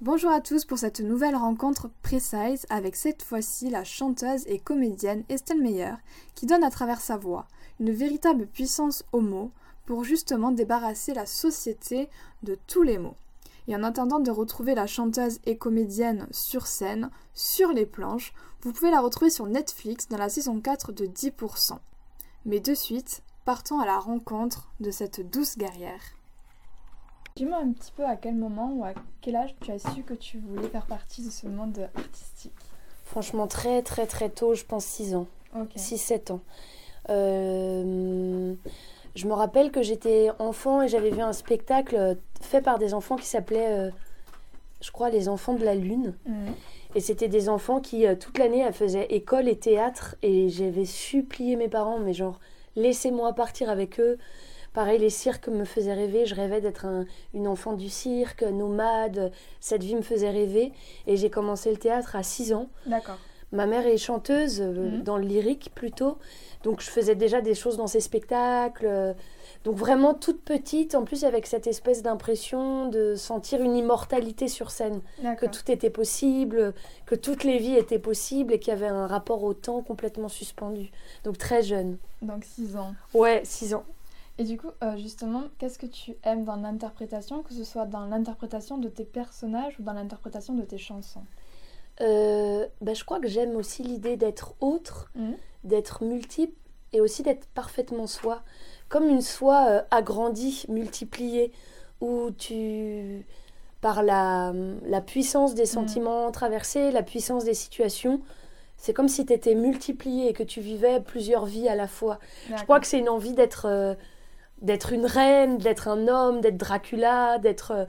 Bonjour à tous pour cette nouvelle rencontre Precise avec cette fois-ci la chanteuse et comédienne Estelle Meyer qui donne à travers sa voix une véritable puissance aux mots pour justement débarrasser la société de tous les mots. Et en attendant de retrouver la chanteuse et comédienne sur scène, sur les planches, vous pouvez la retrouver sur Netflix dans la saison 4 de 10%. Mais de suite, partons à la rencontre de cette douce guerrière. Dis-moi un petit peu à quel moment ou à quel âge tu as su que tu voulais faire partie de ce monde artistique? Franchement, très très très tôt, je pense 6 ans. Ok. 6-7 ans. Euh, je me rappelle que j'étais enfant et j'avais vu un spectacle fait par des enfants qui s'appelait, euh, je crois, Les Enfants de la Lune. Mhm. Et c'était des enfants qui, euh, toute l'année, faisaient école et théâtre. Et j'avais supplié mes parents, mais genre, laissez-moi partir avec eux. Pareil, les cirques me faisaient rêver. Je rêvais d'être un- une enfant du cirque, nomade. Cette vie me faisait rêver. Et j'ai commencé le théâtre à 6 ans. D'accord. Ma mère est chanteuse, euh, Mhm. dans le lyrique plutôt. Donc je faisais déjà des choses dans ses spectacles. euh, Donc vraiment toute petite, en plus avec cette espèce d'impression de sentir une immortalité sur scène. Que tout était possible, que toutes les vies étaient possibles et qu'il y avait un rapport au temps complètement suspendu. Donc très jeune. Donc 6 ans. Ouais, 6 ans. Et du coup, euh, justement, qu'est-ce que tu aimes dans l'interprétation, que ce soit dans l'interprétation de tes personnages ou dans l'interprétation de tes chansons? Euh, bah, je crois que j'aime aussi l'idée d'être autre, Mhm. d'être multiple et aussi d'être parfaitement soi. Comme une soi euh, agrandie, multipliée, où tu, par la, la puissance des sentiments traversés, la puissance des situations, c'est comme si tu étais multiplié et que tu vivais plusieurs vies à la fois. Je crois que c'est une envie d'être euh, d'être une reine, d'être un homme, d'être Dracula, d'être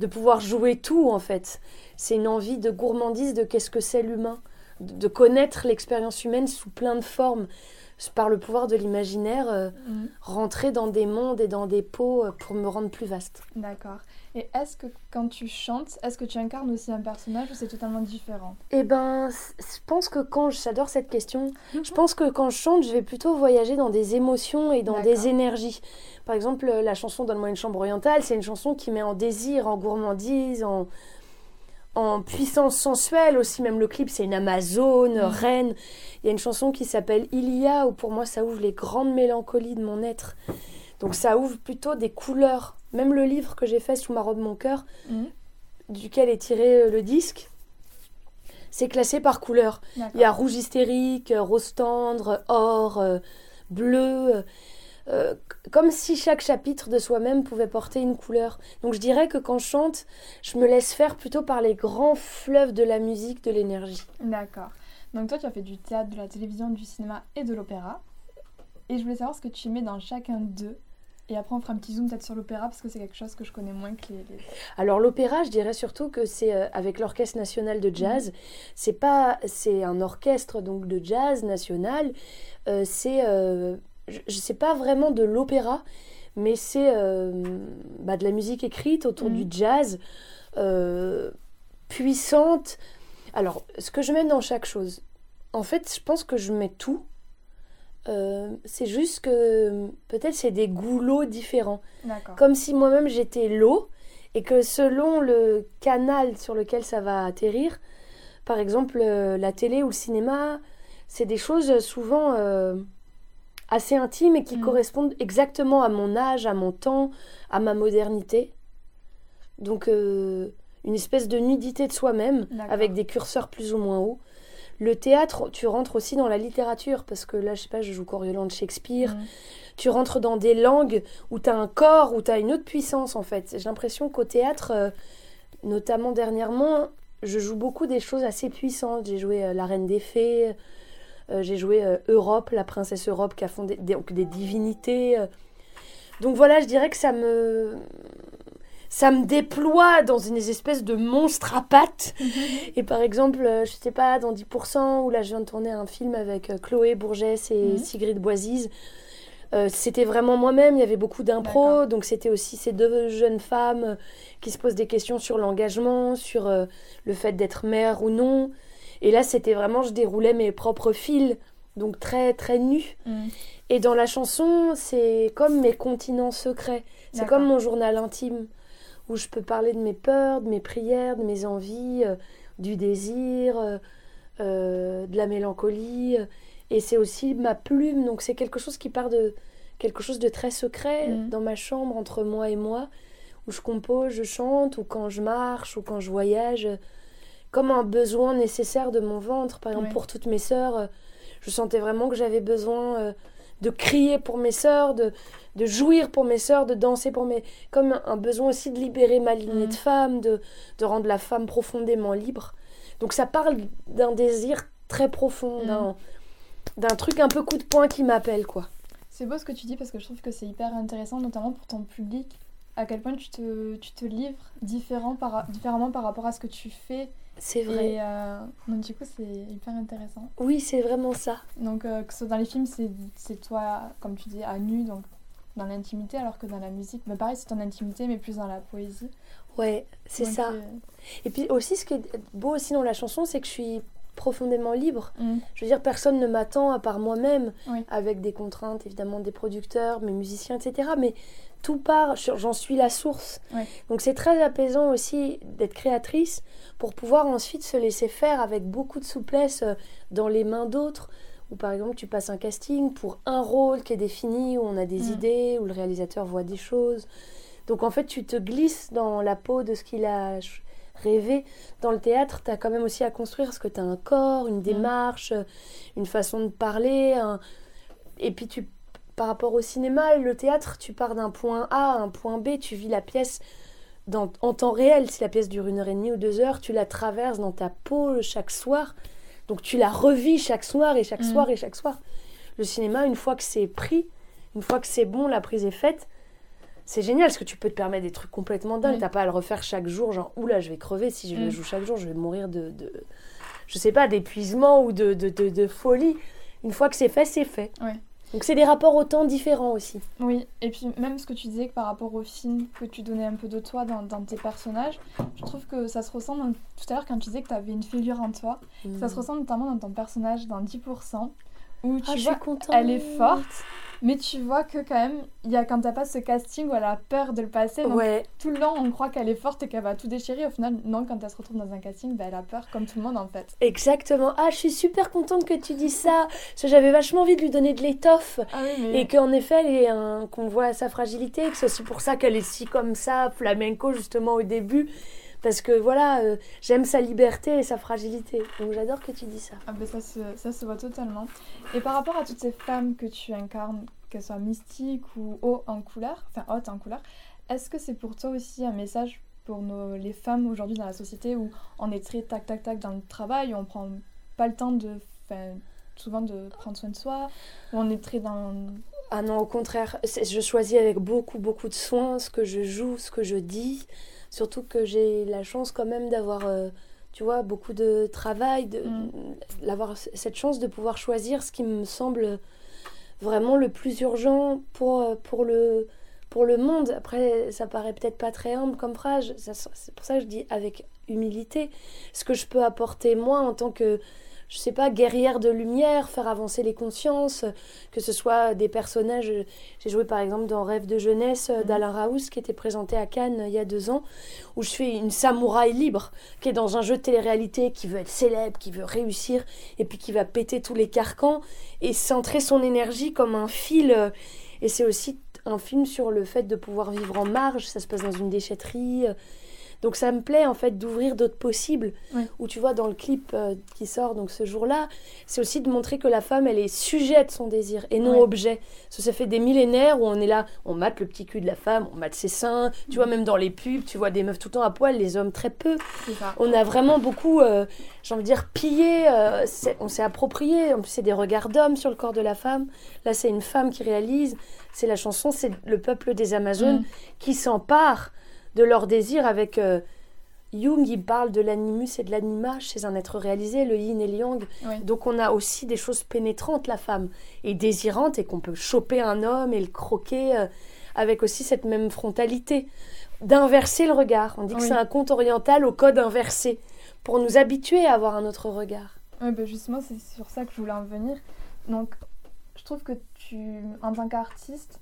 de pouvoir jouer tout en fait. C'est une envie de gourmandise de qu'est-ce que c'est l'humain, de, connaître l'expérience humaine sous plein de formes, par le pouvoir de l'imaginaire, euh, Mhm. rentrer dans des mondes et dans des peaux euh, pour me rendre plus vaste. D'accord. Et est-ce que quand tu chantes, est-ce que tu incarnes aussi un personnage ou c'est totalement différent? Eh ben, je pense que quand j'adore cette question, je pense que quand je chante, je vais plutôt voyager dans des émotions et dans des énergies. Par exemple, euh, la chanson Donne-moi une chambre orientale, c'est une chanson qui met en désir, en gourmandise, en, en puissance sensuelle aussi. Même le clip, c'est une Amazone, Mm. reine. Il y a une chanson qui s'appelle Ilia, où pour moi, ça ouvre les grandes mélancolies de mon être. Donc ça ouvre plutôt des couleurs. Même le livre que j'ai fait sous ma robe, mon cœur, Mhm. duquel est tiré euh, le disque, c'est classé par couleur. Il y a rouge hystérique, euh, rose tendre, or, euh, bleu. Euh, comme si chaque chapitre de soi-même pouvait porter une couleur. Donc je dirais que quand je chante, je me laisse faire plutôt par les grands fleuves de la musique, de l'énergie. D'accord. Donc toi, tu as fait du théâtre, de la télévision, du cinéma et de l'opéra. Et je voulais savoir ce que tu aimais dans chacun d'eux. Et après, on fera un petit zoom peut-être sur l'opéra parce que c'est quelque chose que je connais moins que les. les- Alors l'opéra, je dirais surtout que c'est euh, avec l'orchestre national de jazz. C'est pas, c'est un orchestre donc de jazz national. Euh, c'est, euh, je, je sais pas vraiment de l'opéra, mais c'est euh, bah, de la musique écrite autour du jazz, euh, puissante. Alors, ce que je mets dans chaque chose, en fait, je pense que je mets tout. Euh, c'est juste que peut-être c'est des goulots différents comme si moi-même j'étais l'eau et que selon le canal sur lequel ça va atterrir, par exemple la télé ou le cinéma, c'est des choses souvent assez intimes et qui Mm. correspondent exactement à mon âge, à mon temps, à ma modernité. Donc euh, une espèce de nudité de soi-même avec des curseurs plus ou moins hauts. Le théâtre, tu rentres aussi dans la littérature parce que là, je sais pas, je joue Coriolan de Shakespeare Mhm. tu rentres dans des langues où tu as un corps, où tu as une autre puissance en fait. J'ai l'impression qu'au théâtre, euh, notamment dernièrement, je joue beaucoup des choses assez puissantes. J'ai joué euh, La Reine des Fées, j'ai joué euh, Europe, la princesse Europe qui a fondé des, donc des divinités. euh. Donc voilà, je dirais que ça me ça me déploie dans une espèce de monstre à pattes. Et par exemple, euh, je sais pas, dans 10%, où là je viens de tourner un film avec euh, Chloé Bourgès et Mhm. Sigrid Boisise, Euh, c'était vraiment moi-même, il y avait beaucoup d'impro, donc c'était aussi ces deux jeunes femmes euh, qui se posent des questions sur l'engagement, sur euh, le fait d'être mère ou non. Et là, c'était vraiment, je déroulais mes propres fils, donc très très nus. Mm. Et dans la chanson, c'est comme mes continents secrets. C'est comme mon journal intime, où je peux parler de mes peurs, de mes prières, de mes envies, euh, du désir, euh, euh, de la mélancolie. Et c'est aussi ma plume, donc c'est quelque chose qui part de quelque chose de très secret Mhm. dans ma chambre entre moi et moi, où je compose, je chante, ou quand je marche, ou quand je voyage, comme un besoin nécessaire de mon ventre. Par exemple, Ouais. pour toutes mes sœurs, euh, je sentais vraiment que j'avais besoin euh, de crier pour mes sœurs, de, de jouir pour mes sœurs, de danser pour mes... Comme un, un besoin aussi de libérer ma lignée de femme, de, de rendre la femme profondément libre. Donc ça parle d'un désir très profond, d'un, d'un truc un peu coup de poing qui m'appelle, quoi. C'est beau ce que tu dis parce que je trouve que c'est hyper intéressant, notamment pour ton public, à quel point tu te, tu te livres différent par, différemment par rapport à ce que tu fais. C'est vrai. Et euh, donc du coup, c'est hyper intéressant. Oui, c'est vraiment ça. Donc euh, que ce soit dans les films, c'est toi, comme tu dis, à nu, donc dans l'intimité, alors que dans la musique, mais pareil, c'est ton intimité, mais plus dans la poésie. Ouais, c'est ça. euh, Et puis aussi, ce qui est beau aussi dans la chanson, c'est que je suis profondément libre. mm, Je veux dire, personne ne m'attend à part moi-même, Oui. avec des contraintes évidemment des producteurs, mes musiciens, etc. Mais tout part, je- j'en suis la source. Donc c'est très apaisant aussi d'être créatrice pour pouvoir ensuite se laisser faire avec beaucoup de souplesse euh, dans les mains d'autres. Ou par exemple, tu passes un casting pour un rôle qui est défini, où on a des Mm. idées, où le réalisateur voit des choses. Donc en fait, tu te glisses dans la peau de ce qu'il a rêvé. Dans le théâtre, tu as quand même aussi à construire parce que tu as un corps, une démarche, euh, une façon de parler. un- Et puis tu, par rapport au cinéma, le théâtre, tu pars d'un point A à un point B, tu vis la pièce dans- en temps réel. Si la pièce dure une heure et demie ou deux heures, tu la traverses dans ta peau chaque soir. Donc tu la revis chaque soir et chaque Mhm. soir et chaque soir. Le cinéma, une fois que c'est pris, une fois que c'est bon, la prise est faite, c'est génial parce que tu peux te permettre des trucs complètement dingues. Oui. T'as pas à le refaire chaque jour, genre oula, je vais crever si je le Mm. joue chaque jour, je vais mourir de, de je sais pas, d'épuisement ou de, de, de, de folie. Une fois que c'est fait, c'est fait. Ouais. Donc c'est des rapports au temps différents aussi. Oui, et puis même ce que tu disais que par rapport au film, que tu donnais un peu de toi dans, dans tes personnages, je trouve que ça se ressent dans- tout à l'heure quand tu disais que tu avais une figure en toi. Ça se ressent notamment dans ton personnage dans 10%, où tu Ah, je vois, suis contente. elle est forte, mais tu vois que quand même, il y a quand t'as pas ce casting où elle a peur de le passer, donc Ouais, tout le long on croit qu'elle est forte et qu'elle va tout déchirer, au final non, quand elle se retrouve dans un casting, bah, elle a peur comme tout le monde en fait. exactement. Ah, je suis super contente que tu dis ça. Parce que j'avais vachement envie de lui donner de l'étoffe. Ah oui, mais... Et qu'en effet, elle est un- qu'on voit sa fragilité, que c'est aussi pour ça qu'elle est si comme ça, flamenco justement au début. Parce que voilà, euh, j'aime sa liberté et sa fragilité. Donc j'adore que tu dis ça. Ah ben ça se, ça se voit totalement. Et par rapport à toutes ces femmes que tu incarnes, qu'elles soient mystiques ou haut en couleur, enfin hautes en couleur, est-ce que c'est pour toi aussi un message pour nos, les femmes aujourd'hui dans la société où on est très tac tac tac dans le travail, où on prend pas le temps de, souvent de prendre soin de soi, où on est très dans... Ah non, au contraire, je choisis avec beaucoup, beaucoup de soin ce que je joue, ce que je dis. Surtout que j'ai la chance quand même d'avoir, euh, tu vois, beaucoup de travail, de, Mm. d'avoir cette chance de pouvoir choisir ce qui me semble vraiment le plus urgent pour, euh, pour, le, pour le monde. Après, ça paraît peut-être pas très humble comme phrase, c'est pour ça que je dis avec humilité ce que je peux apporter moi en tant que je sais pas, guerrière de lumière, faire avancer les consciences, que ce soit des personnages. J'ai joué par exemple dans Rêve de jeunesse euh, d'Alain Raouz qui était présenté à Cannes euh, il y a deux ans, où je fais une samouraï libre qui est dans un jeu de télé-réalité, qui veut être célèbre, qui veut réussir, et puis qui va péter tous les carcans et centrer son énergie comme un fil. euh, Et c'est aussi un film sur le fait de pouvoir vivre en marge, ça se passe dans une déchetterie. Donc ça me plaît en fait d'ouvrir d'autres possibles. Oui. Où tu vois dans le clip euh, qui sort donc ce jour-là, c'est aussi de montrer que la femme elle est sujet de son désir et non Ouais. objet. Ça, ça fait des millénaires où on est là, on mate le petit cul de la femme, on mate ses seins. Tu vois même dans les pubs, tu vois des meufs tout le temps à poil, les hommes très peu. On a vraiment beaucoup, euh, j'ai envie de dire, pillé, euh, on s'est approprié. En plus, c'est des regards d'hommes sur le corps de la femme. Là, c'est une femme qui réalise. C'est la chanson, c'est le peuple des Amazones Mm. qui s'empare de leur désir avec euh, Jung, il parle de l'animus et de l'anima chez un être réalisé, le yin et le yang. Oui. Donc on a aussi des choses pénétrantes, la femme, et désirantes, et qu'on peut choper un homme et le croquer euh, avec aussi cette même frontalité. D'inverser le regard. On dit que c'est un conte oriental au code inversé, pour nous habituer à avoir un autre regard. Oui, bah justement, c'est sur ça que je voulais en venir. Donc, je trouve que tu, en tant qu'artiste,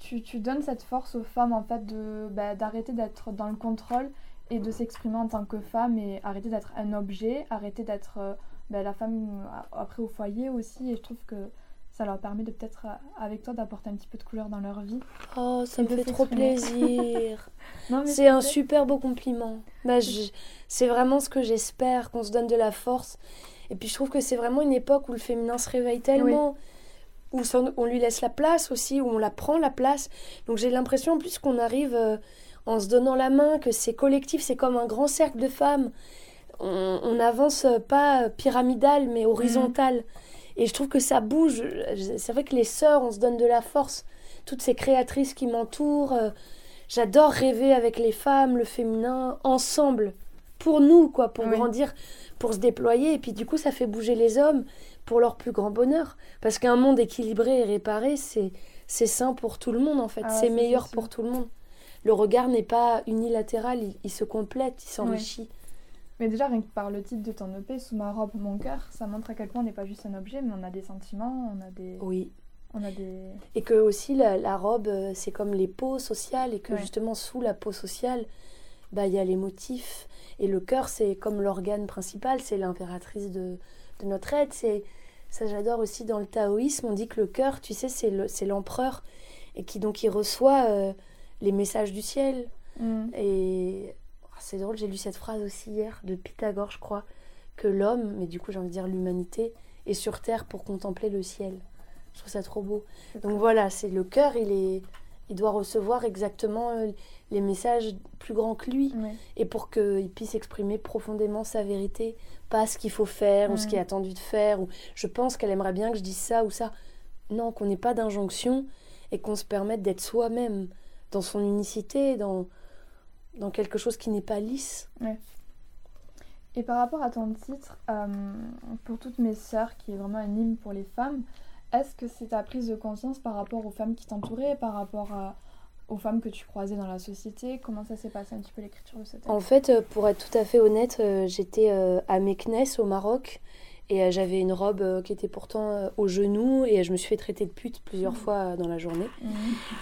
tu, tu donnes cette force aux femmes, en fait, de bah, d'arrêter d'être dans le contrôle et de s'exprimer en tant que femme et arrêter d'être un objet, arrêter d'être euh, bah, la femme euh, après au foyer aussi. Et je trouve que ça leur permet de peut-être, euh, avec toi, d'apporter un petit peu de couleur dans leur vie. Oh, ça me fait trop plaisir. C'est un super beau compliment. Bah, c'est vraiment ce que j'espère, qu'on se donne de la force. Et puis je trouve que c'est vraiment une époque où le féminin se réveille tellement, où on lui laisse la place aussi, où on la prend la place. Donc j'ai l'impression en plus qu'on arrive euh, en se donnant la main, que c'est collectif, c'est comme un grand cercle de femmes. On, on avance euh, pas pyramidal, mais horizontal. Et je trouve que ça bouge. C'est vrai que les sœurs, on se donne de la force. Toutes ces créatrices qui m'entourent. euh, J'adore rêver avec les femmes, le féminin, ensemble, pour nous, quoi, pour Oui. grandir, pour se déployer. Et puis du coup, ça fait bouger les hommes pour leur plus grand bonheur. Parce qu'un monde équilibré et réparé, c'est c'est sain pour tout le monde, en fait. Ah, c'est meilleur pour tout le monde. Le regard n'est pas unilatéral, il, il se complète, il s'enrichit. Mais déjà, rien que par le titre de ton EP, Sous ma robe, mon cœur, ça montre à quel point on n'est pas juste un objet, mais on a des sentiments, on a des. Oui. On a des... Et que aussi la, la robe, euh, c'est comme les peaux sociales, et que Ouais. justement sous la peau sociale, bah il y a les motifs. Et le cœur, c'est comme l'organe principal, c'est l'impératrice de, de notre être. C'est ça, j'adore aussi dans le taoïsme. On dit que le cœur, tu sais, c'est le- c'est l'empereur et qui donc il reçoit euh, les messages du ciel. Mm. Et ah, c'est drôle, j'ai lu cette phrase aussi hier de Pythagore, je crois, que l'homme, mais du coup j'ai envie de dire l'humanité, est sur terre pour contempler le ciel. Je trouve ça trop beau. Donc voilà, c'est le cœur, il est, il doit recevoir exactement euh, les messages plus grands que lui, Ouais. et pour qu'il puisse exprimer profondément sa vérité, pas ce qu'il faut faire ou ce qui est attendu de faire. Ou je pense qu'elle aimerait bien que je dise ça ou ça. Non, qu'on n'ait pas d'injonction et qu'on se permette d'être soi-même dans son unicité, dans dans quelque chose qui n'est pas lisse. Et par rapport à ton titre, euh, pour toutes mes sœurs, qui est vraiment un hymne pour les femmes, est-ce que c'est ta prise de conscience par rapport aux femmes qui t'entouraient, par rapport aux femmes que tu croisais dans la société? Comment ça s'est passé un petit peu l'écriture de ce texte? En fait, euh, pour être tout à fait honnête, euh, j'étais euh, à Meknes au Maroc et euh, j'avais une robe euh, qui était pourtant euh, au genou et je me suis fait traiter de pute plusieurs fois euh, dans la journée. Mhm.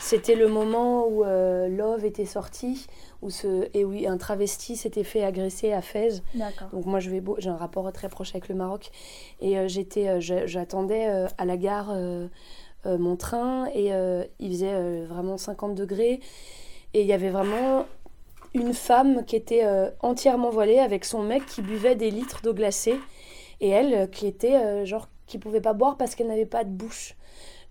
C'était le moment où euh, Love était sorti, où ce, et oui, un travesti s'était fait agresser à Fès. Donc moi je vais beau- j'ai un rapport très proche avec le Maroc et euh, j'étais j'attendais euh, à la gare mon train et il faisait vraiment 50 degrés et il y avait vraiment une femme qui était entièrement voilée avec son mec qui buvait des litres d'eau glacée et elle euh, qui était euh, genre qui pouvait pas boire parce qu'elle n'avait pas de bouche.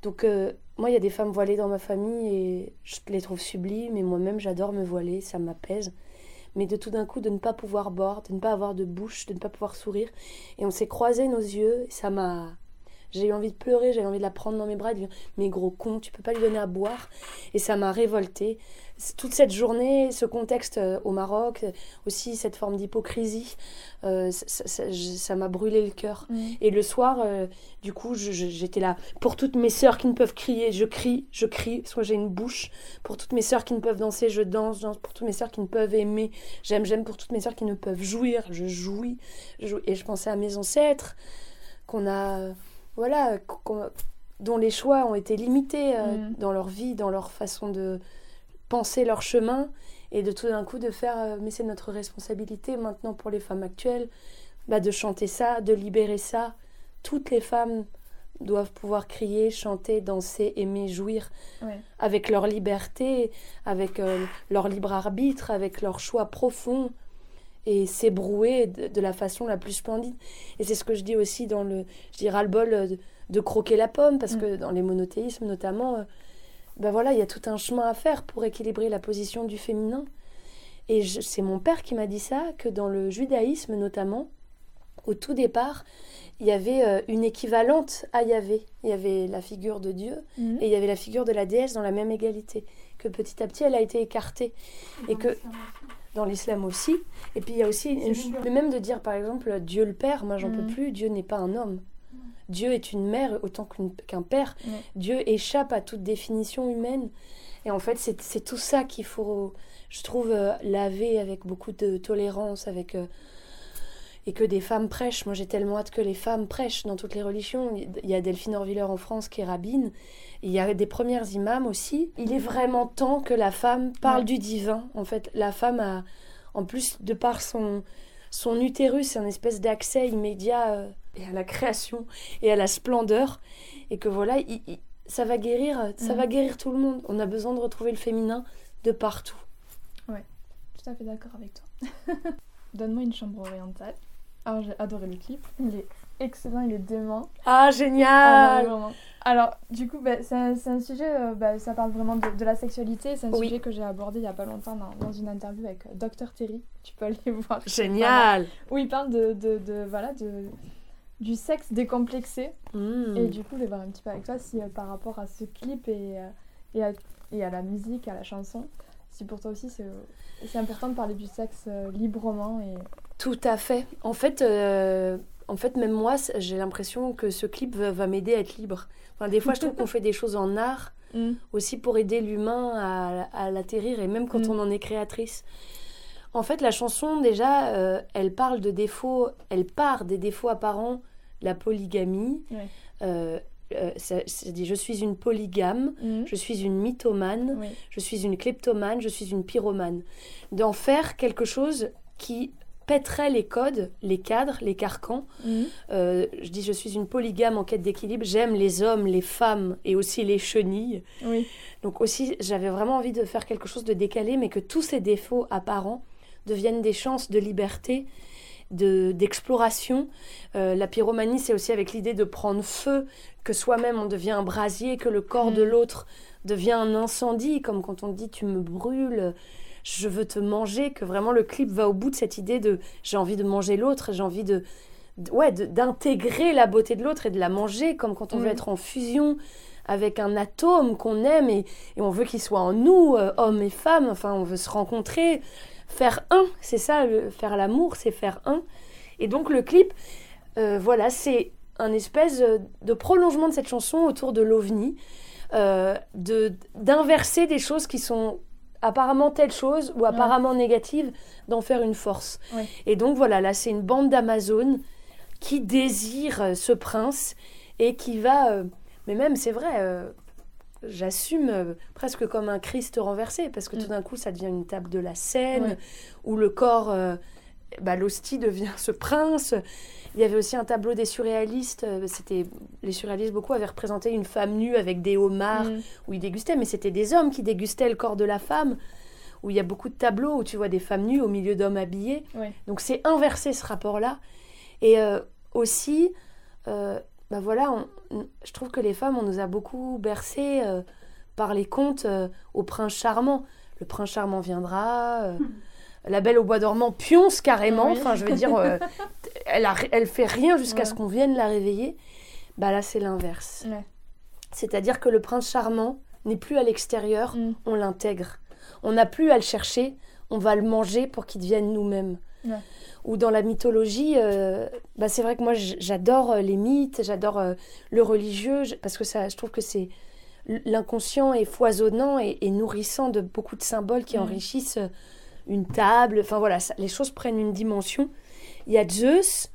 Donc euh, moi il y a des femmes voilées dans ma famille et je les trouve sublimes et moi-même j'adore me voiler, ça m'apaise mais de tout d'un coup de ne pas pouvoir boire, de ne pas avoir de bouche, de ne pas pouvoir sourire. Et on s'est croisés nos yeux, et ça m'a... J'ai eu envie de pleurer, j'avais envie de la prendre dans mes bras, et de dire Mais gros con, tu peux pas lui donner à boire. Et ça m'a révoltée. Toute cette journée, ce contexte euh, au Maroc, euh, aussi cette forme d'hypocrisie, euh, ça- m'a brûlé le cœur. Mhm. Et le soir, euh, du coup, j'étais là. Pour toutes mes sœurs qui ne peuvent crier, je crie, je crie, soit j'ai une bouche. Pour toutes mes sœurs qui ne peuvent danser, je danse, je danse. Pour toutes mes sœurs qui ne peuvent aimer, j'aime, j'aime. Pour toutes mes sœurs qui ne peuvent jouir, je jouis. je jouis. Et je pensais à mes ancêtres, qu'on a, voilà, dont les choix ont été limités euh, Mhm. dans leur vie, dans leur façon de penser leur chemin. Et de tout d'un coup de faire, euh, mais c'est notre responsabilité maintenant pour les femmes actuelles, bah, de chanter ça, de libérer ça. Toutes les femmes doivent pouvoir crier, chanter, danser, aimer, jouir Ouais. avec leur liberté, avec euh, leur libre arbitre, avec leur choix profond et s'ébrouer de, de la façon la plus splendide. Et c'est ce que je dis aussi dans le, je dis ras-le-bol euh, de, de croquer la pomme, parce Mm. que dans les monothéismes notamment, euh, ben voilà, il y a tout un chemin à faire pour équilibrer la position du féminin. Et c'est mon père qui m'a dit ça, que dans le judaïsme notamment, au tout départ, il y avait euh, une équivalente à Yahvé. Il y avait la figure de Dieu Mhm. et il y avait la figure de la déesse dans la même égalité. Que petit à petit, elle a été écartée. Et que dans l'islam aussi. Et puis il y a aussi, le même de dire par exemple Dieu le Père, moi j'en peux plus, Dieu n'est pas un homme. Dieu est une mère autant qu'un père. Ouais. Dieu échappe à toute définition humaine. Et en fait, c'est c'est tout ça qu'il faut, je trouve, euh, laver avec beaucoup de tolérance, avec euh, et que des femmes prêchent. Moi, j'ai tellement hâte que les femmes prêchent dans toutes les religions. Il y a Delphine Orviller en France qui est rabbine. Il y a des premières imams aussi. Il est vraiment temps que la femme parle Ouais. du divin. En fait, la femme a, en plus, de par son, son utérus, c'est un espèce d'accès immédiat euh, et à la création et à la splendeur. Et que voilà, il- il- ça va guérir, ça Mhm. va guérir tout le monde. On a besoin de retrouver le féminin de partout. Tout à fait d'accord avec toi. Donne-moi une chambre orientale. Alors j'ai adoré le clip. Il est excellent, il est dément. Ah, Ah, génial vraiment. Alors, du coup, bah, c'est un, un sujet, euh, bah, ça parle vraiment de, de la sexualité. C'est un Oui. sujet que j'ai abordé il y a pas longtemps dans, dans une interview avec euh, Dr Terry. Tu peux aller voir. Génial Où il parle de, de, de- voilà, de, du sexe décomplexé. Mm. Et du coup, je vais voir un petit peu avec toi si euh, par rapport à ce clip et, euh, et, à, et à la musique, à la chanson, si pour toi aussi c'est c'est important de parler du sexe euh, librement et Tout à fait. En fait, euh, en fait même moi, j'ai l'impression que ce clip va, va m'aider à être libre. Enfin, des fois, je trouve qu'on fait des choses en art aussi pour aider l'humain à, à l'atterrir, et même quand Mm. on en est créatrice. En fait, la chanson, déjà, euh, elle parle de défauts, elle part des défauts apparents, la polygamie. Ouais. Euh, euh, ça- dit, je suis une polygame, Mhm. je suis une mythomane, Oui. je suis une kleptomane, je suis une pyromane. D'en faire quelque chose qui pèterait les codes, les cadres, les carcans. Mhm. Euh, je dis je suis une polygame en quête d'équilibre, j'aime les hommes, les femmes et aussi les chenilles. Oui. Donc aussi j'avais vraiment envie de faire quelque chose de décalé, mais que tous ces défauts apparents deviennent des chances de liberté, de d'exploration. Euh, la pyromanie, c'est aussi avec l'idée de prendre feu, que soi-même on devient un brasier, que le corps de Mm. l'autre devient un incendie, comme quand on dit tu me brûles, je veux te manger, que vraiment le clip va au bout de cette idée de j'ai envie de manger l'autre, j'ai envie de, de- ouais, d'intégrer la beauté de l'autre et de la manger, comme quand on veut Mm. être en fusion avec un atome qu'on aime et, et on veut qu'il soit en nous, euh, hommes et femmes, enfin on veut se rencontrer, faire un, c'est ça, le- faire l'amour, c'est faire un. Et donc le clip, euh, voilà, c'est un espèce euh, de prolongement de cette chanson autour de l'ovni, euh, de d'inverser des choses qui sont apparemment telle chose ou apparemment négatives, d'en faire une force. Ouais. Et donc voilà, là c'est une bande d'Amazone qui désire euh, ce prince et qui va, euh, mais même c'est vrai, euh, j'assume euh, presque comme un Christ renversé, parce que Mm. tout d'un coup ça devient une table de la scène, Ouais. où le corps, bah, l'hostie devient ce prince. Il y avait aussi un tableau des surréalistes, euh, c'était les surréalistes beaucoup avaient représenté une femme nue avec des homards Mhm. où ils dégustaient, mais c'était des hommes qui dégustaient le corps de la femme, où il y a beaucoup de tableaux où tu vois des femmes nues au milieu d'hommes habillés. Ouais. Donc c'est inversé ce rapport-là. Et euh, aussi, euh, bah voilà, on- on- je trouve que les femmes, on nous a beaucoup bercées euh, par les contes euh, au prince charmant. Le prince charmant viendra. euh, La belle au bois dormant pionce carrément. Oui. Enfin, je veux dire, euh, elle, a, elle fait rien jusqu'à Ouais. ce qu'on vienne la réveiller. Bah là, c'est l'inverse. Ouais. C'est-à-dire que le prince charmant n'est plus à l'extérieur, Mhm. on l'intègre. On n'a plus à le chercher, on va le manger pour qu'il devienne nous-mêmes. Ouais. Ou dans la mythologie, euh, bah c'est vrai que moi j'adore euh, les mythes, j'adore euh, le religieux, parce que ça, je trouve que c'est l'inconscient est foisonnant et, et nourrissant de beaucoup de symboles qui Mhm. enrichissent une table. Enfin voilà, ça- les choses prennent une dimension. Il y a Zeus,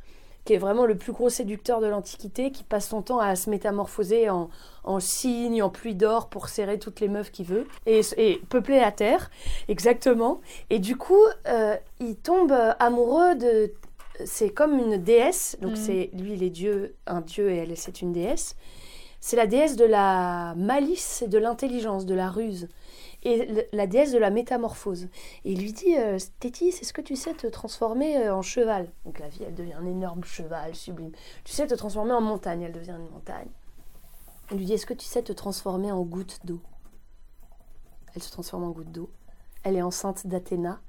qui est vraiment le plus gros séducteur de l'Antiquité, qui passe son temps à se métamorphoser en, en cygne, en pluie d'or pour serrer toutes les meufs qu'il veut, et, et peupler la terre, exactement. Et du coup, euh, il tombe amoureux de... C'est comme une déesse, donc Mhm. c'est lui il est dieu, un dieu et elle c'est une déesse. C'est la déesse de la malice et de l'intelligence, de la ruse. Et la déesse de la métamorphose. Et il lui dit euh, Tétis, est-ce que tu sais te transformer euh, en cheval? Donc la fille, elle devient un énorme cheval sublime. Tu sais te transformer en montagne, elle devient une montagne. Il lui dit Est-ce que tu sais te transformer en goutte d'eau? Elle se transforme en goutte d'eau. Elle est enceinte d'Athéna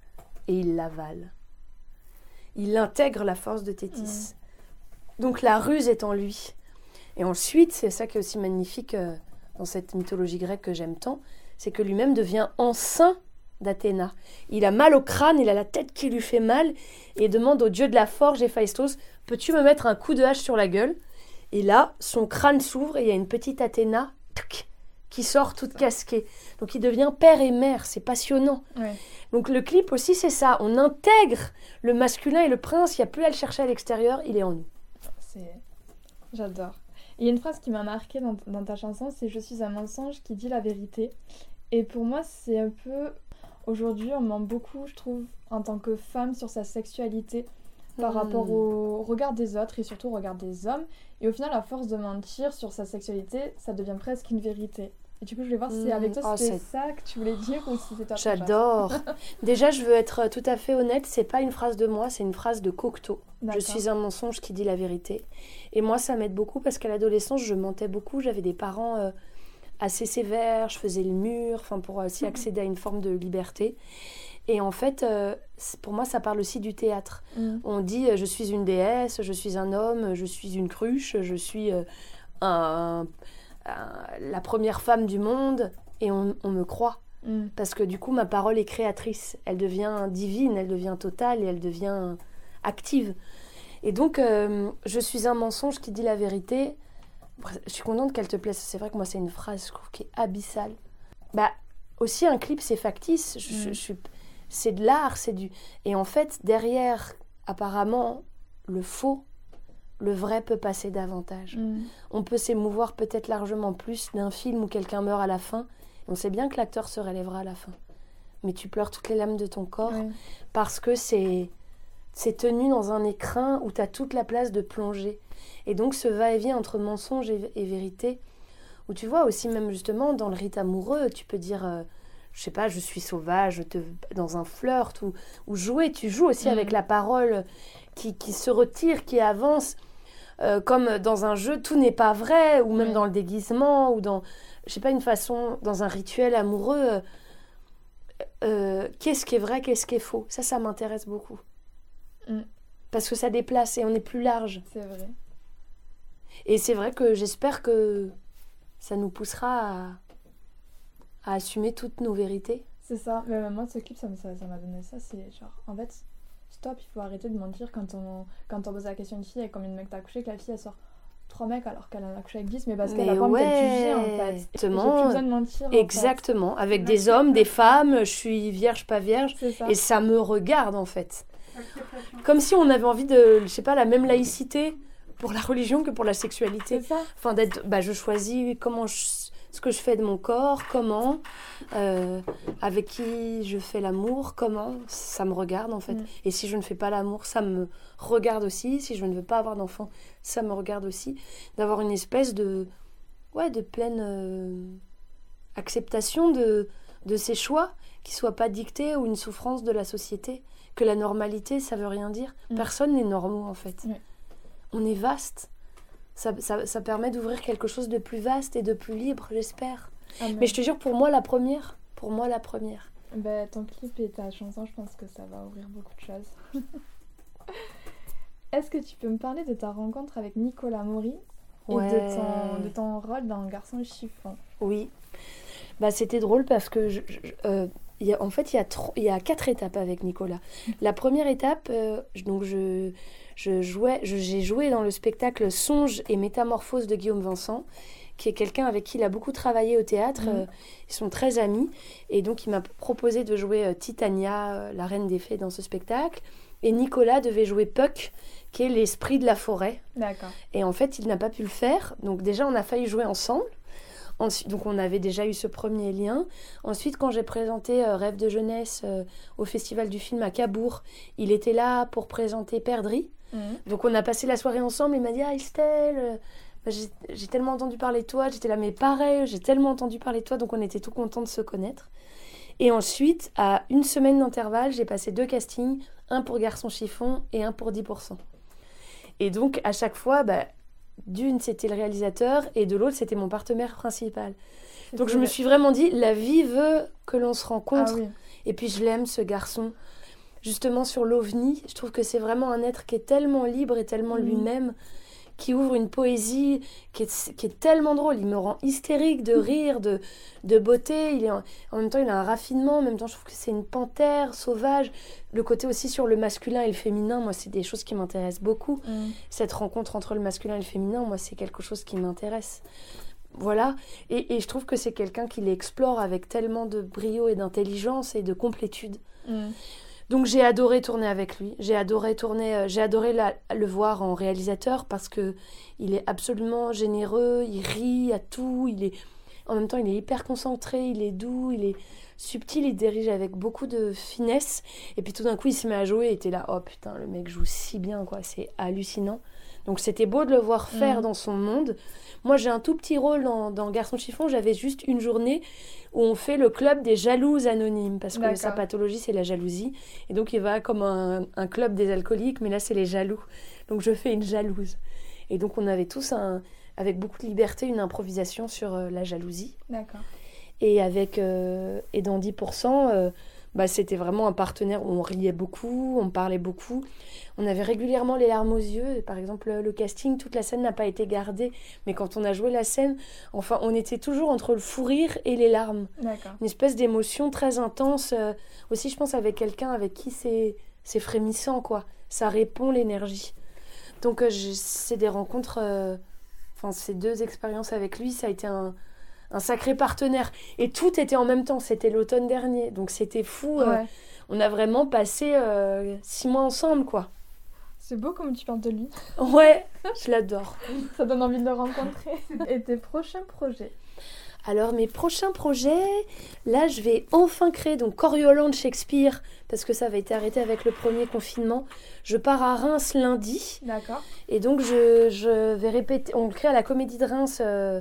et il l'avale. Il intègre la force de Tétis. Donc la ruse est en lui. Et ensuite, c'est ça qui est aussi magnifique euh, dans cette mythologie grecque que j'aime tant, c'est que lui-même devient enceint d'Athéna. Il a mal au crâne, il a la tête qui lui fait mal, et demande au dieu de la forge, Héphaïstos, peux-tu me mettre un coup de hache sur la gueule? Et là, son crâne s'ouvre et il y a une petite Athéna tuc, qui sort toute casquée. Donc il devient père et mère, c'est passionnant. Ouais. Donc le clip aussi, c'est ça, on intègre le masculin et le prince, il n'y a plus à le chercher à l'extérieur, il est en nous. C'est... J'adore. Il y a une phrase qui m'a marquée dans, dans ta chanson, c'est Je suis un mensonge qui dit la vérité. Et pour moi, c'est un peu. Aujourd'hui, on ment beaucoup, je trouve, en tant que femme, sur sa sexualité par Hmm. rapport au regard des autres et surtout au regard des hommes. Et au final, à force de mentir sur sa sexualité, ça devient presque une vérité. Et du coup, je voulais voir si Hmm. avec toi, Oh, c'était c'est- ça que tu voulais dire ou si c'était. J'adore. Déjà, je veux être tout à fait honnête, c'est pas une phrase de moi, c'est une phrase de Cocteau. Je suis un mensonge qui dit la vérité. Et moi, ça m'aide beaucoup parce qu'à l'adolescence, je mentais beaucoup. J'avais des parents euh, assez sévères, je faisais le mur, enfin pour aussi accéder à une forme de liberté. Et en fait, euh, pour moi, ça parle aussi du théâtre. Mm. On dit euh, je suis une déesse, je suis un homme, je suis une cruche, je suis euh, un- un- la première femme du monde, et on, on me croit. Mm. Parce que du coup, ma parole est créatrice. Elle devient divine, elle devient totale et elle devient active. Et donc, je suis un mensonge qui dit la vérité. Je suis contente qu'elle te plaise. C'est vrai que moi, c'est une phrase, je trouve, qui est abyssale. Bah, aussi, un clip, c'est factice. Je- Mm. je c'est de l'art, c'est du. Et en fait, derrière, apparemment, le faux, le vrai peut passer davantage. Mm. On peut s'émouvoir peut-être largement plus d'un film où quelqu'un meurt à la fin. On sait bien que l'acteur se relèvera à la fin. Mais tu pleures toutes les lames de ton corps parce que c'est c'est tenu dans un écrin où tu as toute la place de plonger. Et donc ce va-et-vient entre mensonge et, et vérité, où tu vois aussi même justement dans le rite amoureux, tu peux dire, euh, je sais pas, je suis sauvage, je te, dans un flirt, ou, ou jouer, tu joues aussi Mhm. avec la parole qui, qui se retire, qui avance. Euh, comme dans un jeu, tout n'est pas vrai, ou même dans le déguisement, ou dans, je sais pas, une façon, dans un rituel amoureux. euh, qu'est-ce qui est vrai, qu'est-ce qui est faux Ça, ça m'intéresse beaucoup. Mm. Parce que ça déplace et on est plus large. C'est vrai. Et c'est vrai que j'espère que ça nous poussera à, à assumer toutes nos vérités. C'est ça. Mais moi, ce clip, ça m'a ça, ça donné ça. C'est genre, en fait, stop, il faut arrêter de mentir quand on, quand on pose la question à une fille avec combien de mecs t'as couché, que la fille elle sort trois mecs alors qu'elle en a couché avec 10, mais parce qu'elle a pas envie d'être en fait. Et exactement. plus besoin de mentir. en fait. Exactement. Avec des hommes, des femmes, je suis vierge, pas vierge. Ça. Et ça me regarde en fait. Comme si on avait envie de, je sais pas, la même laïcité pour la religion que pour la sexualité. Ça. Enfin, d'être, bah, je choisis comment je- ce que je fais de mon corps, comment, euh, avec qui je fais l'amour, comment, ça me regarde en fait. Mm. Et si je ne fais pas l'amour, ça me regarde aussi. Si je ne veux pas avoir d'enfant, ça me regarde aussi. D'avoir une espèce de, ouais, de pleine euh, acceptation de, de ces choix qui soient pas dictés ou une souffrance de la société. Que la normalité, ça veut rien dire. Mm. Personne n'est normaux en fait. On est vaste. Ça, ça, ça permet d'ouvrir quelque chose de plus vaste et de plus libre, j'espère. Ah, Mais je te jure, pour moi, la première, pour moi, la première. Ben, ton clip et ta chanson, je pense que ça va ouvrir beaucoup de choses. Est-ce que tu peux me parler de ta rencontre avec Nicolas Maury et Ouais. de, ton, de ton rôle dans Garçon chiffon? Oui. Bah, c'était drôle parce que, je, je- euh, il y a, en fait, il y, a tro- il y a quatre étapes avec Nicolas. La première étape, euh, donc je, je jouais, j'ai joué dans le spectacle Songe et Métamorphose de Guillaume Vincent, qui est quelqu'un avec qui il a beaucoup travaillé au théâtre. Mhm. euh, ils sont très amis. Et donc, il m'a proposé de jouer euh, Titania, la reine des fées, dans ce spectacle. Et Nicolas devait jouer Puck, qui est l'esprit de la forêt. D'accord. Et en fait, il n'a pas pu le faire. Donc déjà, on a failli jouer ensemble. Ensuite, donc on avait déjà eu ce premier lien. Ensuite, quand j'ai présenté euh, Rêve de jeunesse euh, au Festival du film à Cabourg, il était là pour présenter Perdrix. Mhm. Donc on a passé la soirée ensemble. Il m'a dit Ah Estelle, euh, bah, j'ai j'ai tellement entendu parler de toi. J'étais là, mais pareil, j'ai tellement entendu parler de toi. Donc on était tout contents de se connaître. Et ensuite, à une semaine d'intervalle, j'ai passé deux castings, un pour Garçon Chiffon et un pour 10%. Et donc, à chaque fois, bah, d'une, c'était le réalisateur, et de l'autre, c'était mon partenaire principal. Donc, je me suis vraiment dit, la vie veut que l'on se Ah rencontre. oui. Et puis, je l'aime, ce garçon. Justement, sur l'OVNI, je trouve que c'est vraiment un être qui est tellement libre et tellement Mhm. lui-même qui ouvre une poésie qui est, qui est tellement drôle. Il me rend hystérique de rire, de, de beauté. Il est en, en même temps, il a un raffinement. En même temps, je trouve que c'est une panthère sauvage. Le côté aussi sur le masculin et le féminin, moi, c'est des choses qui m'intéressent beaucoup. Mm. Cette rencontre entre le masculin et le féminin, moi, c'est quelque chose qui m'intéresse. Voilà. Et, et je trouve que c'est quelqu'un qui l'explore avec tellement de brio et d'intelligence et de complétude. Mm. Donc j'ai adoré tourner avec lui. J'ai adoré tourner, euh, j'ai adoré le voir en réalisateur parce que il est absolument généreux, il rit à tout, il est en même temps il est hyper concentré, il est doux, il est subtil, il dirige avec beaucoup de finesse et puis tout d'un coup il se met à jouer et t'es là oh putain le mec joue si bien quoi, c'est hallucinant. Donc c'était beau de le voir faire Mhm. dans son monde. Moi j'ai un tout petit rôle dans, dans Garçon chiffon, j'avais juste une journée où on fait le club des jalouses anonymes parce que sa pathologie c'est la jalousie et donc il va comme un, un club des alcooliques mais là c'est les jaloux donc je fais une jalouse et donc on avait tous un, avec beaucoup de liberté une improvisation sur euh, la jalousie D'accord. Et avec euh, et dans 10%, euh, bah, c'était vraiment un partenaire où on riait beaucoup, on parlait beaucoup. On avait régulièrement les larmes aux yeux. Par exemple, le casting, toute la scène n'a pas été gardée. Mais quand on a joué la scène, enfin, on était toujours entre le fou rire et les larmes. Une espèce d'émotion très intense. euh, aussi, je pense, avec quelqu'un avec qui c'est c'est frémissant, quoi. Ça répond l'énergie. Donc, je- c'est des rencontres. Enfin, ces deux expériences avec lui, ça a été un, un sacré partenaire. Et tout était en même temps. C'était l'automne dernier. Donc, c'était fou. euh, on a vraiment passé euh, six mois ensemble, quoi. C'est beau comme tu parles de lui. Ouais, je l'adore. Ça donne envie de le rencontrer. Et tes prochains projets? Alors mes prochains projets, là je vais enfin créer donc Coriolan de Shakespeare parce que ça avait été arrêté avec le premier confinement. Je pars à Reims lundi D'accord. et donc je, je vais répéter. On le crée à la Comédie de Reims euh,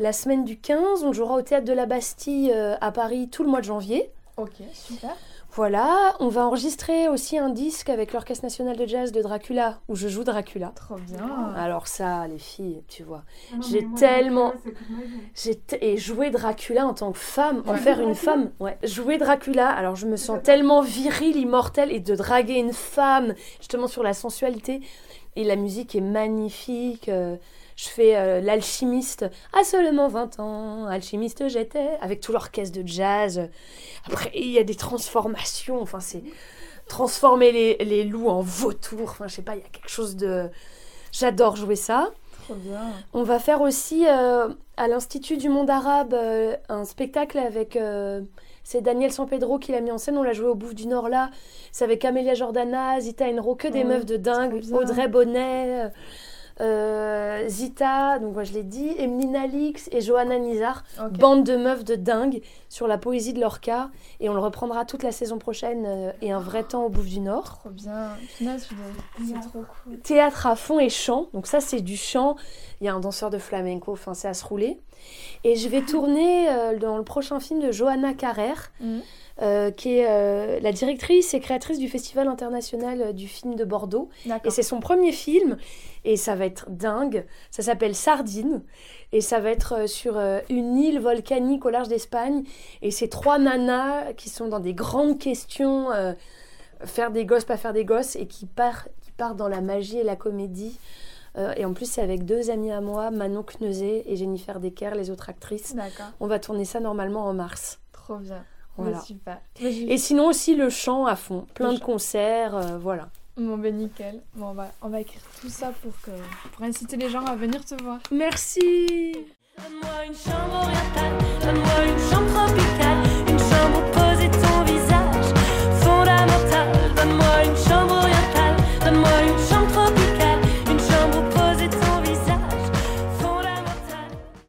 la semaine du 15. On jouera au théâtre de la Bastille euh, à Paris tout le mois de janvier. Ok, super. Voilà, on va enregistrer aussi un disque avec l'Orchestre national de jazz de Dracula où je joue Dracula. Trop bien. Alors ça, les filles, tu vois. Ah J'ai tellement-. J'ai et jouer Dracula en tant que femme, en faire une femme, ouais. Jouer Dracula, alors je me sens tellement virile, immortelle, et de draguer une femme, justement sur la sensualité. Et la musique est magnifique. euh, je fais euh, l'alchimiste à seulement 20 ans, alchimiste j'étais, avec tout l'orchestre de jazz. Après, il y a des transformations, enfin c'est transformer les, les loups en vautours, enfin je sais pas, il y a quelque chose de... J'adore jouer ça. Trop bien. On va faire aussi euh, à l'Institut du monde arabe euh, un spectacle avec. euh, c'est Daniel San Pedro qui l'a mis en scène. On l'a joué au Bouffe du Nord là. C'est avec Amelia Jordana, Zita Enro, que des Ouais, meufs de dingue. Audrey Bonnet, euh, Zita, donc moi je l'ai dit, Emeline Alix et Johanna Nizar. Bande de meufs de dingue sur la poésie de leur cas. Et on le reprendra toute la saison prochaine euh, et un vrai temps au Bouffe du Nord. Trop bien. Dois- c'est trop cool. théâtre à fond et chant. Donc ça, c'est du chant. Il y a un danseur de flamenco, enfin, c'est à se rouler. Et je vais tourner euh, dans le prochain film de Johanna Carrère, Mhm. euh, qui est euh, la directrice et créatrice du Festival international du film de Bordeaux. Et c'est son premier film, et ça va être dingue. Ça s'appelle Sardine, et ça va être sur une île volcanique au large d'Espagne. Et c'est trois nanas qui sont dans des grandes questions, faire des gosses, pas faire des gosses, et qui partent qui partent dans la magie et la comédie. Euh, et en plus, c'est avec deux amies à moi, Manon Kneuzé et Jennifer Decker, les autres actrices. D'accord. On va tourner ça normalement en mars. Trop bien. Voilà. Mais super. Mais Et sinon aussi le chant à fond, plein Le de chant. concerts, euh, voilà. Bon, ben nickel. Bon, on va, on va écrire tout ça pour, que, pour inciter les gens à venir te voir. Merci Donne-moi une chambre orientale, donne-moi une chambre